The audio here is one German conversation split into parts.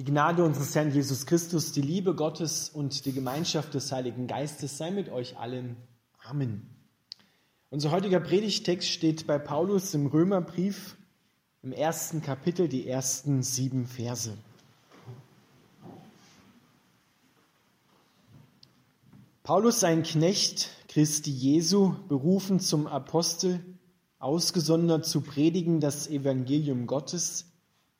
Die Gnade unseres Herrn Jesus Christus, die Liebe Gottes und die Gemeinschaft des Heiligen Geistes sei mit euch allen. Amen. Unser heutiger Predigtext steht bei Paulus im Römerbrief im ersten Kapitel, die ersten sieben Verse. Paulus, ein Knecht Christi Jesu, berufen zum Apostel, ausgesondert zu predigen das Evangelium Gottes,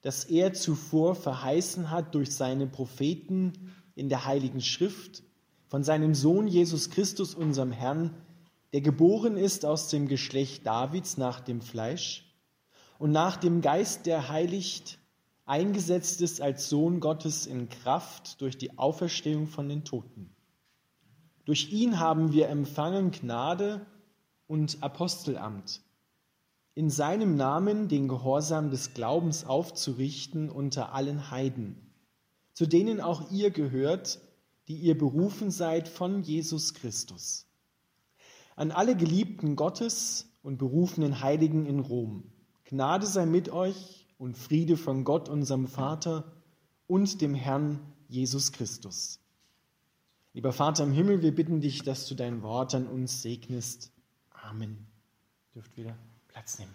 das er zuvor verheißen hat durch seine Propheten in der Heiligen Schrift, von seinem Sohn Jesus Christus, unserem Herrn, der geboren ist aus dem Geschlecht Davids nach dem Fleisch und nach dem Geist, der heiligt, eingesetzt ist als Sohn Gottes in Kraft durch die Auferstehung von den Toten. Durch ihn haben wir empfangen Gnade und Apostelamt in seinem Namen den Gehorsam des Glaubens aufzurichten unter allen Heiden, zu denen auch ihr gehört, die ihr berufen seid von Jesus Christus. An alle Geliebten Gottes und berufenen Heiligen in Rom, Gnade sei mit euch und Friede von Gott, unserem Vater und dem Herrn Jesus Christus. Lieber Vater im Himmel, wir bitten dich, dass du dein Wort an uns segnest. Amen. Dürft wieder Platz nehmen.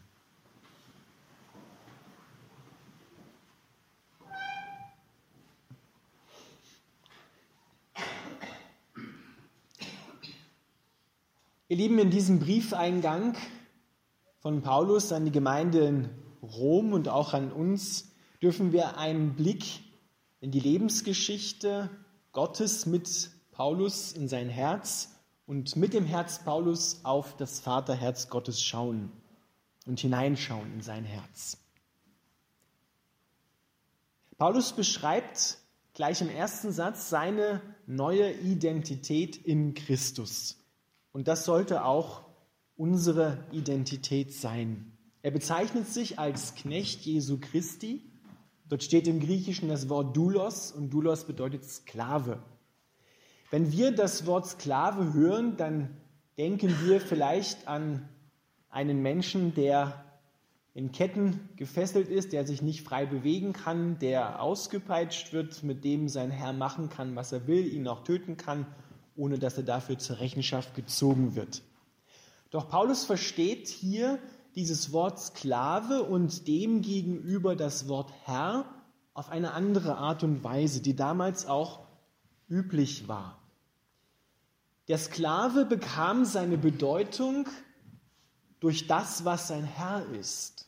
Ihr Lieben, in diesem Briefeingang von Paulus an die Gemeinde in Rom und auch an uns dürfen wir einen Blick in die Lebensgeschichte Gottes mit Paulus in sein Herz und mit dem Herz Paulus auf das Vaterherz Gottes schauen und hineinschauen in sein Herz. Paulus beschreibt gleich im ersten Satz seine neue Identität in Christus. Und das sollte auch unsere Identität sein. Er bezeichnet sich als Knecht Jesu Christi. Dort steht im Griechischen das Wort Doulos und Doulos bedeutet Sklave. Wenn wir das Wort Sklave hören, dann denken wir vielleicht an einen Menschen, der in Ketten gefesselt ist, der sich nicht frei bewegen kann, der ausgepeitscht wird, mit dem sein Herr machen kann, was er will, ihn auch töten kann, ohne dass er dafür zur Rechenschaft gezogen wird. Doch Paulus versteht hier dieses Wort Sklave und dem gegenüber das Wort Herr auf eine andere Art und Weise, die damals auch üblich war. Der Sklave bekam seine Bedeutung durch das, was sein Herr ist.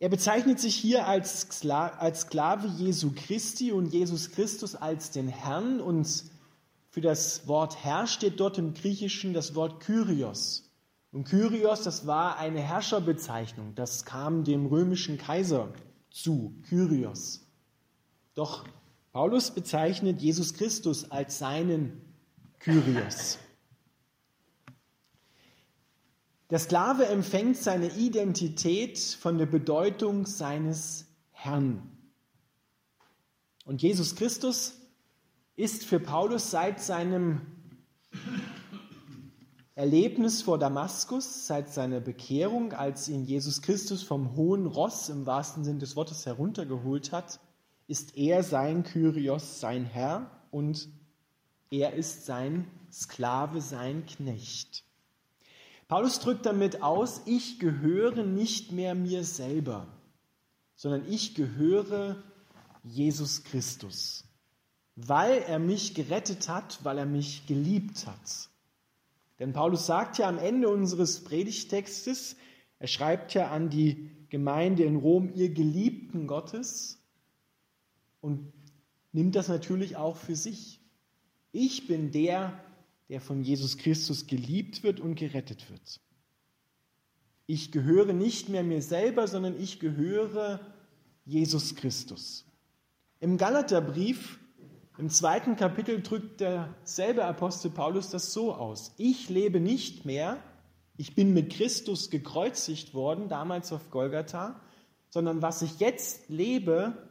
Er bezeichnet sich hier als, Sklave Jesu Christi und Jesus Christus als den Herrn und für das Wort Herr steht dort im Griechischen das Wort Kyrios. Und Kyrios, das war eine Herrscherbezeichnung, das kam dem römischen Kaiser zu, Kyrios. Doch Paulus bezeichnet Jesus Christus als seinen Kyrios. Der Sklave empfängt seine Identität von der Bedeutung seines Herrn. Und Jesus Christus ist für Paulus seit seinem Erlebnis vor Damaskus, seit seiner Bekehrung, als ihn Jesus Christus vom hohen Ross im wahrsten Sinn des Wortes heruntergeholt hat, ist er sein Kyrios, sein Herr und er ist sein Sklave, sein Knecht. Paulus drückt damit aus, ich gehöre nicht mehr mir selber, sondern ich gehöre Jesus Christus, weil er mich gerettet hat, weil er mich geliebt hat. Denn Paulus sagt ja am Ende unseres Predigtextes, er schreibt ja an die Gemeinde in Rom, ihr Geliebten Gottes, und nimmt das natürlich auch für sich. Ich bin der, der von Jesus Christus geliebt wird und gerettet wird. Ich gehöre nicht mehr mir selber, sondern ich gehöre Jesus Christus. Im Galaterbrief, im zweiten Kapitel, drückt derselbe Apostel Paulus das so aus. Ich lebe nicht mehr, ich bin mit Christus gekreuzigt worden, damals auf Golgatha, sondern was ich jetzt lebe,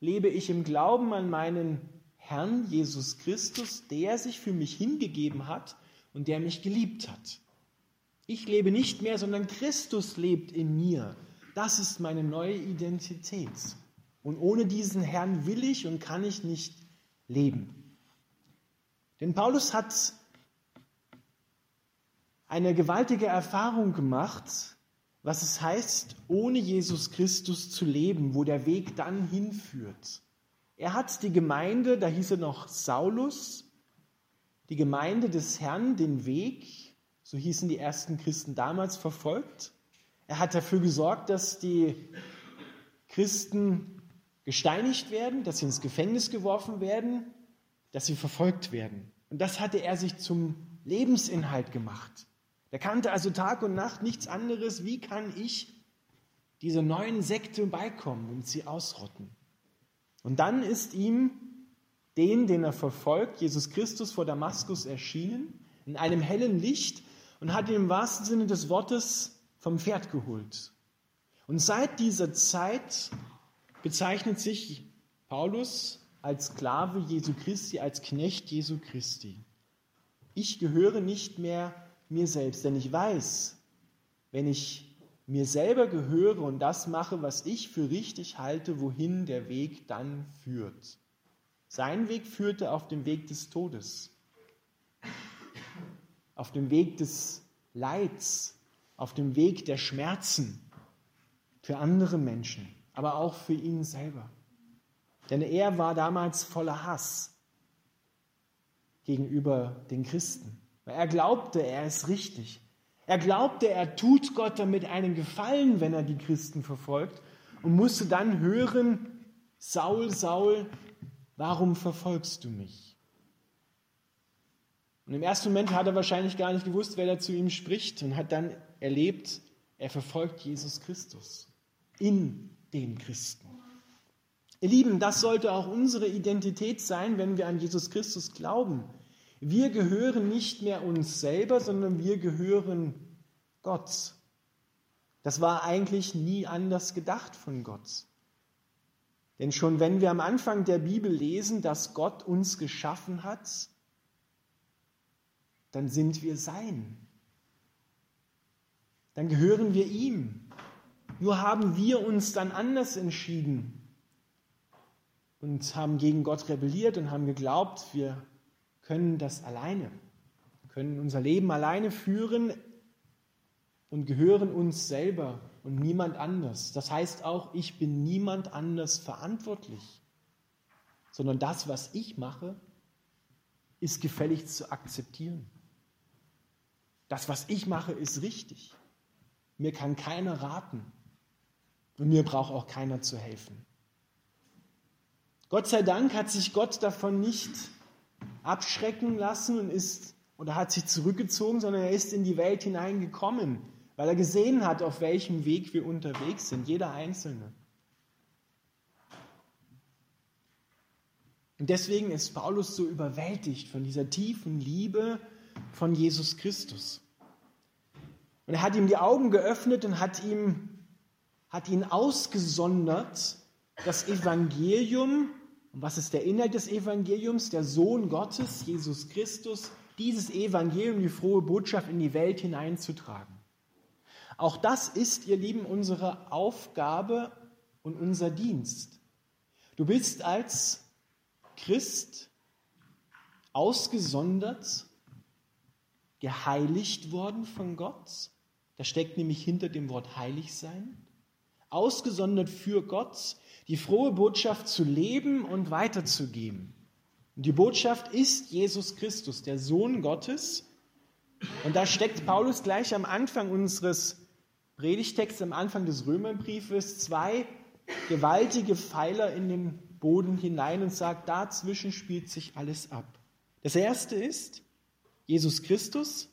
lebe ich im Glauben an meinen Herrn Jesus Christus, der sich für mich hingegeben hat und der mich geliebt hat. Ich lebe nicht mehr, sondern Christus lebt in mir. Das ist meine neue Identität. Und ohne diesen Herrn will ich und kann ich nicht leben. Denn Paulus hat eine gewaltige Erfahrung gemacht, was es heißt, ohne Jesus Christus zu leben, wo der Weg dann hinführt. Er hat die Gemeinde, da hieß er noch Saulus, die Gemeinde des Herrn, den Weg, so hießen die ersten Christen damals, verfolgt. Er hat dafür gesorgt, dass die Christen gesteinigt werden, dass sie ins Gefängnis geworfen werden, dass sie verfolgt werden. Und das hatte er sich zum Lebensinhalt gemacht. Er kannte also Tag und Nacht nichts anderes. Wie kann ich dieser neuen Sekte beikommen und sie ausrotten? Und dann ist ihm den, den er verfolgt, Jesus Christus vor Damaskus erschienen, in einem hellen Licht und hat ihn im wahrsten Sinne des Wortes vom Pferd geholt. Und seit dieser Zeit bezeichnet sich Paulus als Sklave Jesu Christi, als Knecht Jesu Christi. Ich gehöre nicht mehr mir selbst, denn ich weiß, wenn ich mir selber gehöre und das mache, was ich für richtig halte, wohin der Weg dann führt. Sein Weg führte auf dem Weg des Todes, auf dem Weg des Leids, auf dem Weg der Schmerzen für andere Menschen, aber auch für ihn selber. Denn er war damals voller Hass gegenüber den Christen. Weil er glaubte, er ist richtig. Er glaubte, er tut Gott damit einen Gefallen, wenn er die Christen verfolgt und musste dann hören, Saul, Saul, warum verfolgst du mich? Und im ersten Moment hat er wahrscheinlich gar nicht gewusst, wer da zu ihm spricht und hat dann erlebt, er verfolgt Jesus Christus in den Christen. Ihr Lieben, das sollte auch unsere Identität sein, wenn wir an Jesus Christus glauben. Wir gehören nicht mehr uns selber, sondern wir gehören Gott. Das war eigentlich nie anders gedacht von Gott. Denn schon wenn wir am Anfang der Bibel lesen, dass Gott uns geschaffen hat, dann sind wir sein. Dann gehören wir ihm. Nur haben wir uns dann anders entschieden und haben gegen Gott rebelliert und haben geglaubt, wir können das alleine, können unser Leben alleine führen und gehören uns selber und niemand anders. Das heißt auch, ich bin niemand anders verantwortlich, sondern das, was ich mache, ist gefällig zu akzeptieren. Das, was ich mache, ist richtig. Mir kann keiner raten und mir braucht auch keiner zu helfen. Gott sei Dank hat sich Gott davon nicht abschrecken lassen und ist oder hat sich zurückgezogen, sondern er ist in die Welt hineingekommen, weil er gesehen hat, auf welchem Weg wir unterwegs sind, jeder Einzelne. Und deswegen ist Paulus so überwältigt von dieser tiefen Liebe von Jesus Christus. Und er hat ihm die Augen geöffnet und hat, ihm, hat ihn ausgesondert, das Evangelium und was ist der Inhalt des Evangeliums? Der Sohn Gottes, Jesus Christus, dieses Evangelium, die frohe Botschaft in die Welt hineinzutragen. Auch das ist, ihr Lieben, unsere Aufgabe und unser Dienst. Du bist als Christ ausgesondert, geheiligt worden von Gott. Da steckt nämlich hinter dem Wort heilig sein. Ausgesondert für Gott, die frohe Botschaft zu leben und weiterzugeben. Und die Botschaft ist Jesus Christus, der Sohn Gottes. Und da steckt Paulus gleich am Anfang unseres Predigtexts, am Anfang des Römerbriefes, zwei gewaltige Pfeiler in den Boden hinein und sagt, dazwischen spielt sich alles ab. Das erste ist Jesus Christus,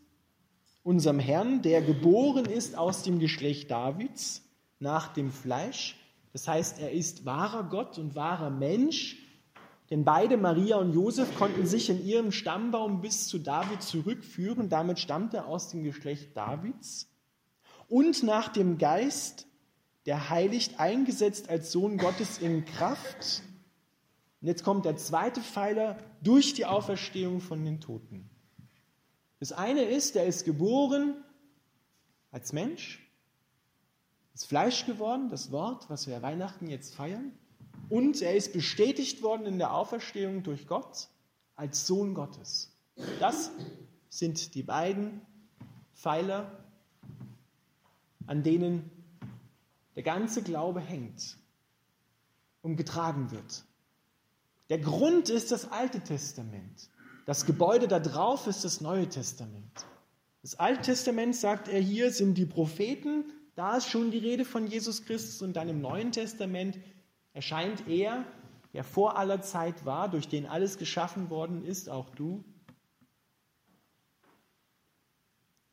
unserem Herrn, der geboren ist aus dem Geschlecht Davids nach dem Fleisch das heißt, er ist wahrer Gott und wahrer Mensch, denn beide, Maria und Josef, konnten sich in ihrem Stammbaum bis zu David zurückführen. Damit stammt er aus dem Geschlecht Davids. Und nach dem Geist, der heiligt, eingesetzt als Sohn Gottes in Kraft. Und jetzt kommt der zweite Pfeiler durch die Auferstehung von den Toten. Das eine ist, er ist geboren als Mensch ist Fleisch geworden, das Wort, was wir Weihnachten jetzt feiern. und er ist bestätigt worden in der Auferstehung durch Gott als Sohn Gottes. Das sind die beiden Pfeiler, an denen der ganze Glaube hängt und getragen wird. Der Grund ist das Alte Testament. Das Gebäude da drauf ist das Neue Testament. Das Alte Testament, sagt er hier, sind die Propheten. Da ist schon die Rede von Jesus Christus und dann im Neuen Testament erscheint er, der vor aller Zeit war, durch den alles geschaffen worden ist, auch du,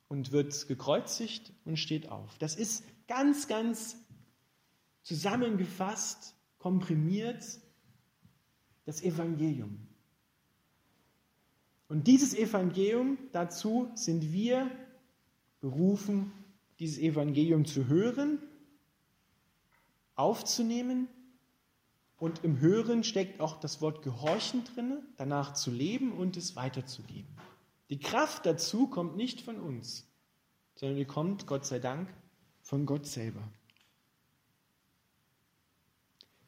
und wird gekreuzigt und steht auf. Das ist ganz, ganz zusammengefasst, komprimiert das Evangelium. Und dieses Evangelium, dazu sind wir berufen, dieses Evangelium zu hören, aufzunehmen. Und im Hören steckt auch das Wort Gehorchen drin, danach zu leben und es weiterzugeben. Die Kraft dazu kommt nicht von uns, sondern die kommt, Gott sei Dank, von Gott selber.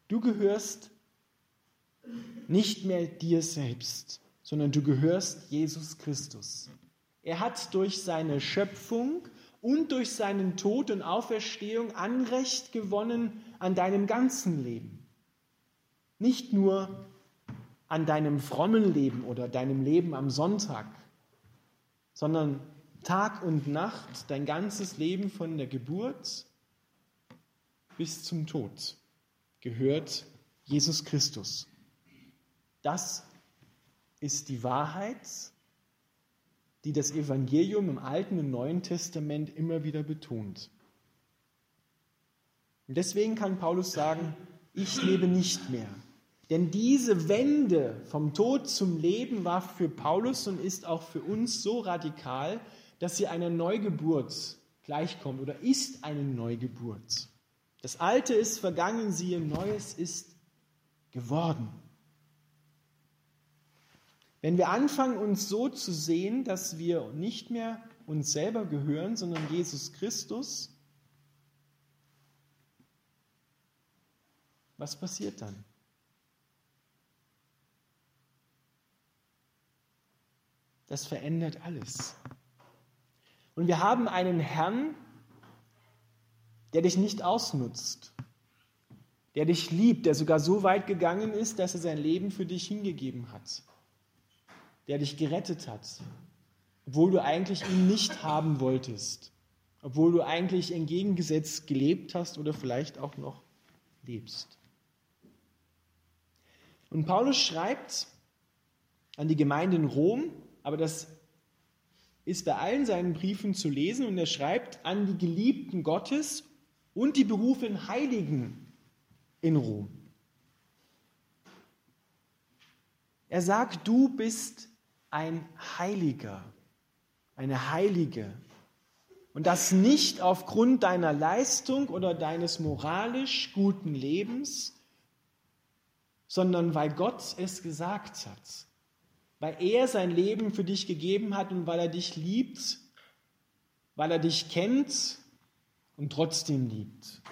Du gehörst nicht mehr dir selbst, sondern du gehörst Jesus Christus. Er hat durch seine Schöpfung und durch seinen Tod und Auferstehung Anrecht gewonnen an deinem ganzen Leben. Nicht nur an deinem frommen Leben oder deinem Leben am Sonntag, sondern Tag und Nacht, dein ganzes Leben von der Geburt bis zum Tod gehört Jesus Christus. Das ist die Wahrheit, die das Evangelium im Alten und Neuen Testament immer wieder betont. Und deswegen kann Paulus sagen, ich lebe nicht mehr. Denn diese Wende vom Tod zum Leben war für Paulus und ist auch für uns so radikal, dass sie einer Neugeburt gleichkommt oder ist eine Neugeburt. Das Alte ist vergangen, siehe, Neues ist geworden. Wenn wir anfangen, uns so zu sehen, dass wir nicht mehr uns selber gehören, sondern Jesus Christus, was passiert dann? Das verändert alles. Und wir haben einen Herrn, der dich nicht ausnutzt, der dich liebt, der sogar so weit gegangen ist, dass er sein Leben für dich hingegeben hat der dich gerettet hat, obwohl du eigentlich ihn nicht haben wolltest, obwohl du eigentlich entgegengesetzt gelebt hast oder vielleicht auch noch lebst. Und Paulus schreibt an die Gemeinde in Rom, aber das ist bei allen seinen Briefen zu lesen und er schreibt an die Geliebten Gottes und die berufenen Heiligen in Rom. Er sagt, du bist ein Heiliger, eine Heilige. Und das nicht aufgrund deiner Leistung oder deines moralisch guten Lebens, sondern weil Gott es gesagt hat, weil er sein Leben für dich gegeben hat und weil er dich liebt, weil er dich kennt und trotzdem liebt.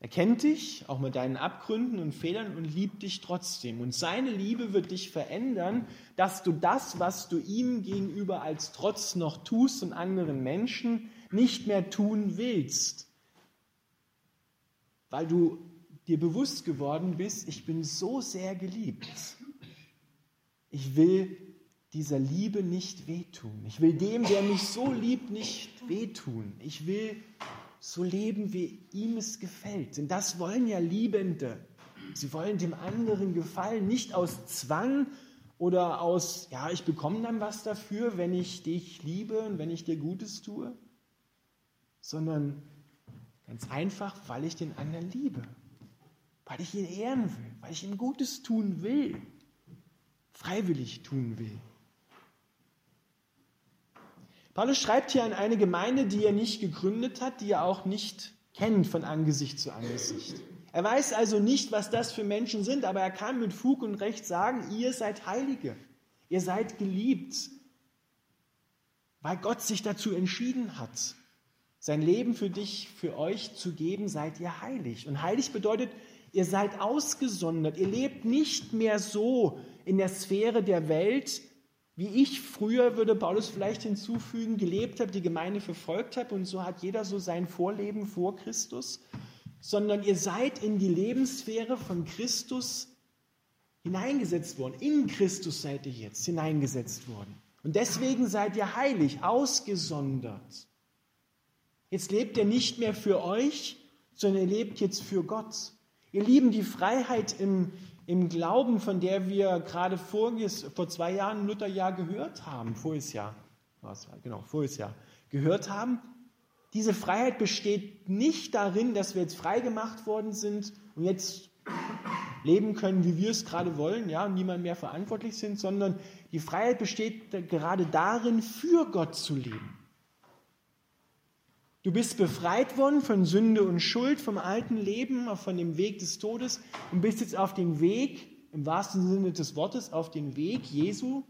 Er kennt dich, auch mit deinen Abgründen und Fehlern, und liebt dich trotzdem. Und seine Liebe wird dich verändern, dass du das, was du ihm gegenüber als Trotz noch tust und anderen Menschen, nicht mehr tun willst. Weil du dir bewusst geworden bist, ich bin so sehr geliebt. Ich will dieser Liebe nicht wehtun. Ich will dem, der mich so liebt, nicht wehtun. Ich will so leben, wie ihm es gefällt. Denn das wollen ja Liebende. Sie wollen dem anderen gefallen, nicht aus Zwang oder aus, ja, ich bekomme dann was dafür, wenn ich dich liebe und wenn ich dir Gutes tue, sondern ganz einfach, weil ich den anderen liebe, weil ich ihn ehren will, weil ich ihm Gutes tun will, freiwillig tun will. Paulus schreibt hier an eine Gemeinde, die er nicht gegründet hat, die er auch nicht kennt von Angesicht zu Angesicht. Er weiß also nicht, was das für Menschen sind, aber er kann mit Fug und Recht sagen, ihr seid Heilige, ihr seid geliebt, weil Gott sich dazu entschieden hat. sein Leben für dich, für euch zu geben, seid ihr heilig. Und heilig bedeutet, ihr seid ausgesondert. Ihr lebt nicht mehr so in der Sphäre der Welt, wie ich früher, würde Paulus vielleicht hinzufügen, gelebt habe, die Gemeinde verfolgt habe und so hat jeder so sein Vorleben vor Christus, sondern ihr seid in die Lebenssphäre von Christus hineingesetzt worden. In Christus seid ihr jetzt hineingesetzt worden. Und deswegen seid ihr heilig, ausgesondert. Jetzt lebt ihr nicht mehr für euch, sondern ihr lebt jetzt für Gott. Ihr lieben die Freiheit im, im Glauben, von der wir gerade vor, vor zwei Jahren Lutherjahr gehört haben, voriges Jahr, genau, voriges Jahr, gehört haben. Diese Freiheit besteht nicht darin, dass wir jetzt frei gemacht worden sind und jetzt leben können, wie wir es gerade wollen, ja, und niemand mehr verantwortlich sind, sondern die Freiheit besteht gerade darin, für Gott zu leben. Du bist befreit worden von Sünde und Schuld, vom alten Leben, von dem Weg des Todes und bist jetzt auf den Weg, im wahrsten Sinne des Wortes, auf den Weg Jesu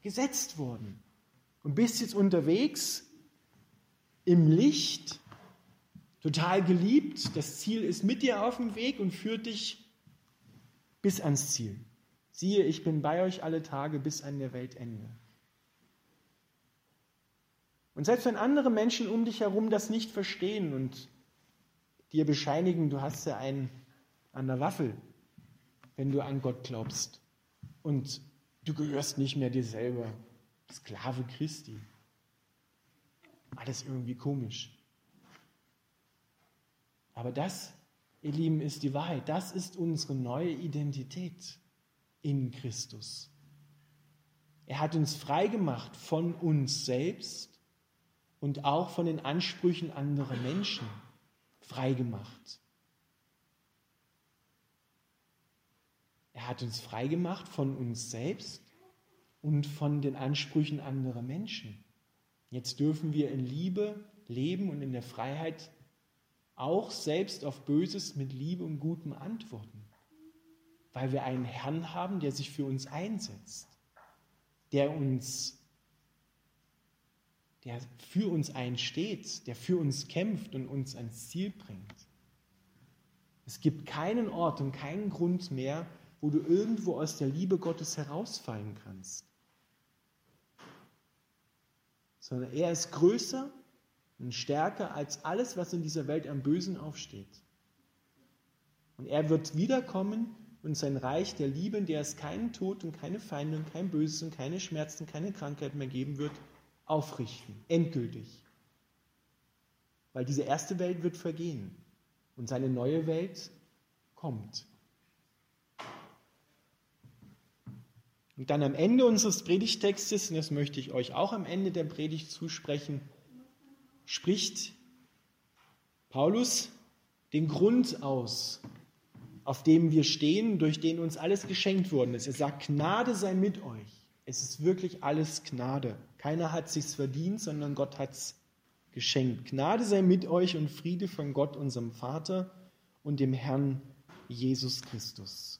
gesetzt worden. Und bist jetzt unterwegs im Licht, total geliebt. Das Ziel ist mit dir auf dem Weg und führt dich bis ans Ziel. Siehe, ich bin bei euch alle Tage bis an der Weltende. Und selbst wenn andere Menschen um dich herum das nicht verstehen und dir bescheinigen, du hast ja einen an der Waffel, wenn du an Gott glaubst und du gehörst nicht mehr dir selber, Sklave Christi. Alles irgendwie komisch. Aber das, ihr Lieben, ist die Wahrheit. Das ist unsere neue Identität in Christus. Er hat uns frei gemacht von uns selbst und auch von den Ansprüchen anderer Menschen freigemacht. Er hat uns freigemacht von uns selbst und von den Ansprüchen anderer Menschen. Jetzt dürfen wir in Liebe leben und in der Freiheit auch selbst auf Böses mit Liebe und Gutem antworten, weil wir einen Herrn haben, der sich für uns einsetzt, der uns der für uns einsteht, der für uns kämpft und uns ans Ziel bringt. Es gibt keinen Ort und keinen Grund mehr, wo du irgendwo aus der Liebe Gottes herausfallen kannst. Sondern er ist größer und stärker als alles, was in dieser Welt am Bösen aufsteht. Und er wird wiederkommen und sein Reich der Liebe, in der es keinen Tod und keine Feinde und kein Böses und keine Schmerzen, keine Krankheit mehr geben wird, aufrichten, endgültig. Weil diese erste Welt wird vergehen und seine neue Welt kommt. Und dann am Ende unseres Predigtextes, und das möchte ich euch auch am Ende der Predigt zusprechen, spricht Paulus den Grund aus, auf dem wir stehen, durch den uns alles geschenkt worden ist. Er sagt, Gnade sei mit euch. Es ist wirklich alles Gnade. Keiner hat sich's verdient, sondern Gott hat's geschenkt. Gnade sei mit euch und Friede von Gott, unserem Vater und dem Herrn Jesus Christus.